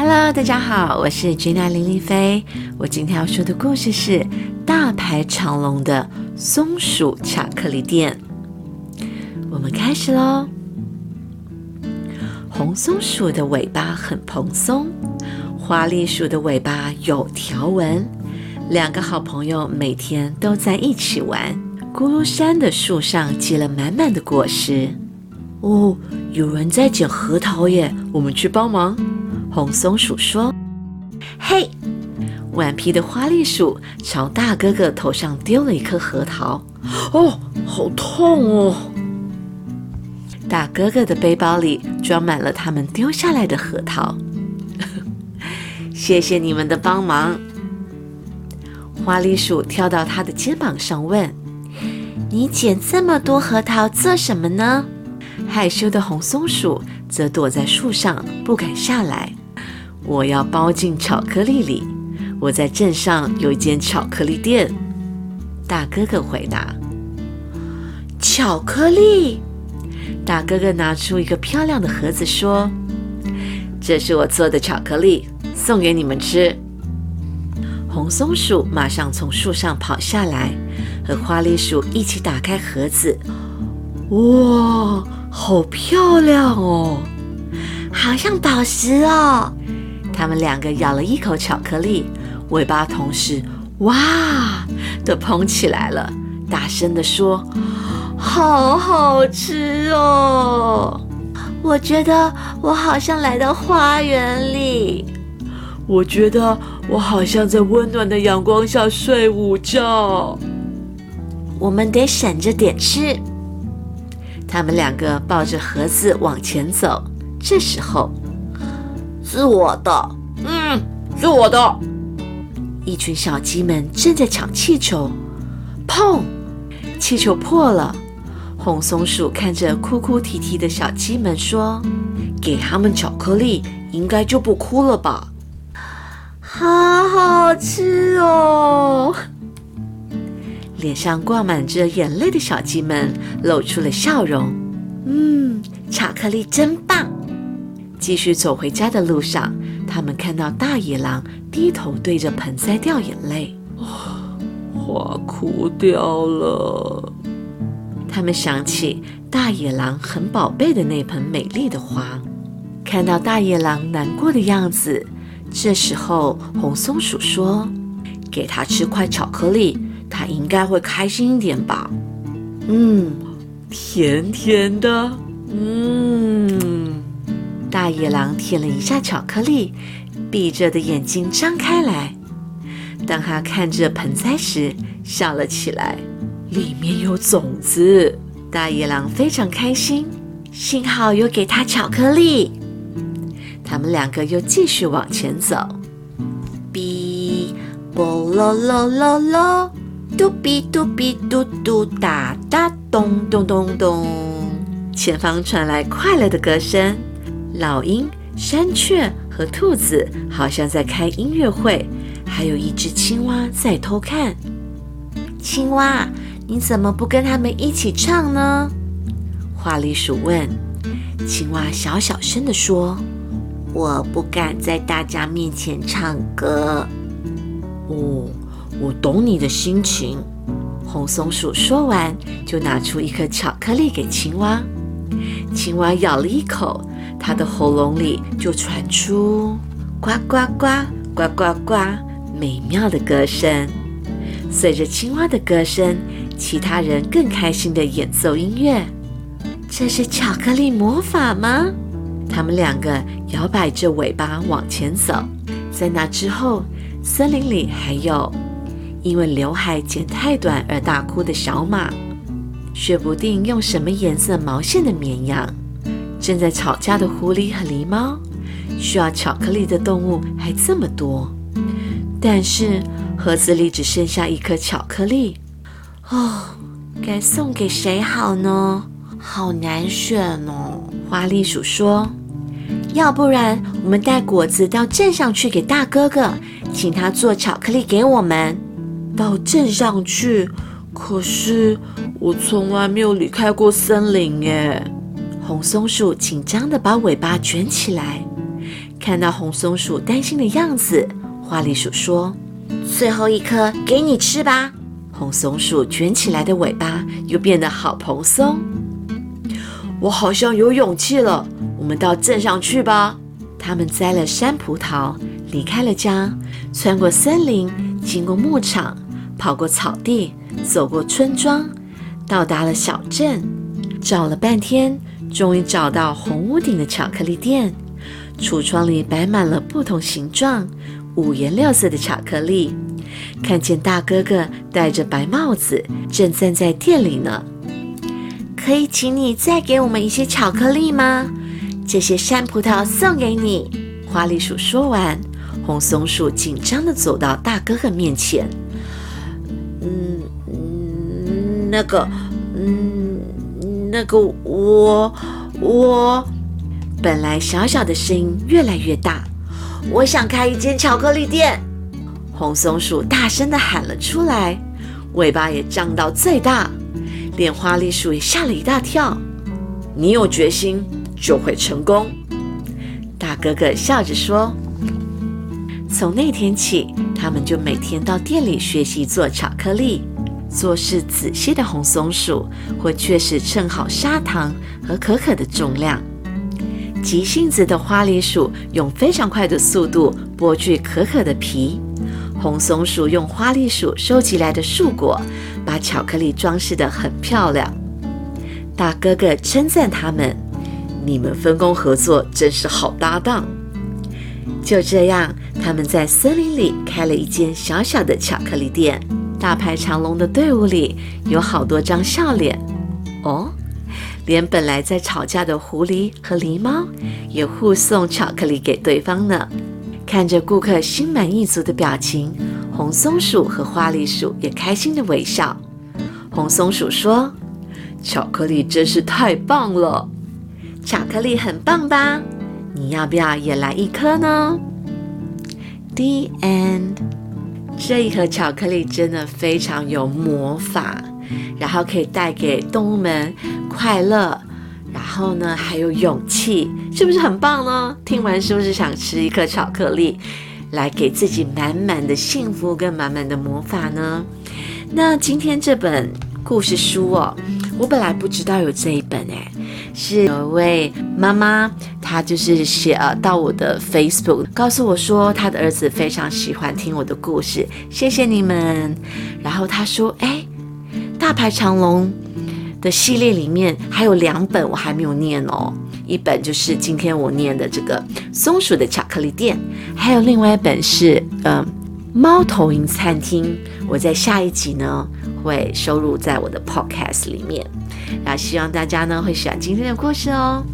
Hello，大家好，我是 Gina 林丽菲。我今天要说的故事是大排长龙的松鼠巧克力店。我们开始喽。红松鼠的尾巴很蓬松，花栗鼠的尾巴有条纹。两个好朋友每天都在一起玩。咕噜山的树上结了满满的果实。哦，有人在捡核桃耶！我们去帮忙。红松鼠说：“嘿！”顽皮的花栗鼠朝大哥哥头上丢了一颗核桃。哦，好痛哦！大哥哥的背包里装满了他们丢下来的核桃。谢谢你们的帮忙。花栗鼠跳到他的肩膀上问：“你捡这么多核桃做什么呢？”害羞的红松鼠则躲在树上，不敢下来。我要包进巧克力里。我在镇上有一间巧克力店。大哥哥回答：“巧克力。”大哥哥拿出一个漂亮的盒子，说：“这是我做的巧克力，送给你们吃。”红松鼠马上从树上跑下来，和花栗鼠一起打开盒子。哇！好漂亮哦，好像宝石哦。他们两个咬了一口巧克力，尾巴同时“哇”的蓬起来了，大声的说：“好好吃哦！”我觉得我好像来到花园里。我觉得我好像在温暖的阳光下睡午觉。我们得省着点吃。他们两个抱着盒子往前走，这时候是我的，嗯，是我的。一群小鸡们正在抢气球，砰！气球破了。红松鼠看着哭哭啼啼的小鸡们说：“给他们巧克力，应该就不哭了吧？”好好吃哦！脸上挂满着眼泪的小鸡们露出了笑容。嗯，巧克力真棒！继续走回家的路上，他们看到大野狼低头对着盆栽掉眼泪，花枯掉了。他们想起大野狼很宝贝的那盆美丽的花，看到大野狼难过的样子，这时候红松鼠说：“给他吃块巧克力。”他应该会开心一点吧？嗯，甜甜的。嗯，大野狼舔了一下巧克力，闭着的眼睛张开来。当他看着盆栽时，笑了起来。里面有种子。大野狼非常开心，幸好有给他巧克力。他们两个又继续往前走。哔，啵咯咯咯咯。嘟比嘟比嘟嘟哒哒咚咚咚咚，前方传来快乐的歌声。老鹰、山雀和兔子好像在开音乐会，还有一只青蛙在偷看。青蛙，你怎么不跟他们一起唱呢？花栗鼠问。青蛙小小声地说：“我不敢在大家面前唱歌。”哦。我懂你的心情，红松鼠说完，就拿出一颗巧克力给青蛙。青蛙咬了一口，它的喉咙里就传出呱呱呱呱呱呱美妙的歌声。随着青蛙的歌声，其他人更开心地演奏音乐。这是巧克力魔法吗？他们两个摇摆着尾巴往前走。在那之后，森林里还有。因为刘海剪太短而大哭的小马，说不定用什么颜色毛线的绵羊，正在吵架的狐狸和狸猫，需要巧克力的动物还这么多，但是盒子里只剩下一颗巧克力，哦，该送给谁好呢？好难选哦。花栗鼠说：“要不然我们带果子到镇上去给大哥哥，请他做巧克力给我们。”到镇上去，可是我从来没有离开过森林耶。红松鼠紧张地把尾巴卷起来，看到红松鼠担心的样子，花栗鼠说：“最后一颗给你吃吧。”红松鼠卷起来的尾巴又变得好蓬松。我好像有勇气了，我们到镇上去吧。他们摘了山葡萄，离开了家，穿过森林，经过牧场，跑过草地，走过村庄，到达了小镇。找了半天，终于找到红屋顶的巧克力店。橱窗里摆满了不同形状、五颜六色的巧克力。看见大哥哥戴着白帽子，正站在店里呢。可以请你再给我们一些巧克力吗？这些山葡萄送给你。花栗鼠说完，红松鼠紧张地走到大哥哥面前。嗯嗯，那个，嗯，那个，我，我，本来小小的声音越来越大。我想开一间巧克力店。红松鼠大声地喊了出来，尾巴也张到最大，连花栗鼠也吓了一大跳。你有决心就会成功，大哥哥笑着说。从那天起，他们就每天到店里学习做巧克力。做事仔细的红松鼠会确实称好砂糖和可可的重量。急性子的花栗鼠用非常快的速度剥去可可的皮。红松鼠用花栗鼠收集来的树果，把巧克力装饰得很漂亮。大哥哥称赞他们：“你们分工合作，真是好搭档。”就这样，他们在森林里开了一间小小的巧克力店。大排长龙的队伍里有好多张笑脸。哦，连本来在吵架的狐狸和狸猫也互送巧克力给对方呢。看着顾客心满意足的表情，红松鼠和花栗鼠也开心的微笑。红松鼠说：“巧克力真是太棒了，巧克力很棒吧？你要不要也来一颗呢？”The end。这一盒巧克力真的非常有魔法，然后可以带给动物们快乐。然后呢，还有勇气，是不是很棒呢？听完是不是想吃一颗巧克力，来给自己满满的幸福跟满满的魔法呢？那今天这本故事书哦，我本来不知道有这一本哎，是有位妈妈，她就是写呃到我的 Facebook，告诉我说她的儿子非常喜欢听我的故事，谢谢你们。然后她说，哎，大排长龙。的系列里面还有两本我还没有念哦，一本就是今天我念的这个松鼠的巧克力店，还有另外一本是嗯猫头鹰餐厅，我在下一集呢会收入在我的 podcast 里面，那希望大家呢会喜欢今天的故事哦。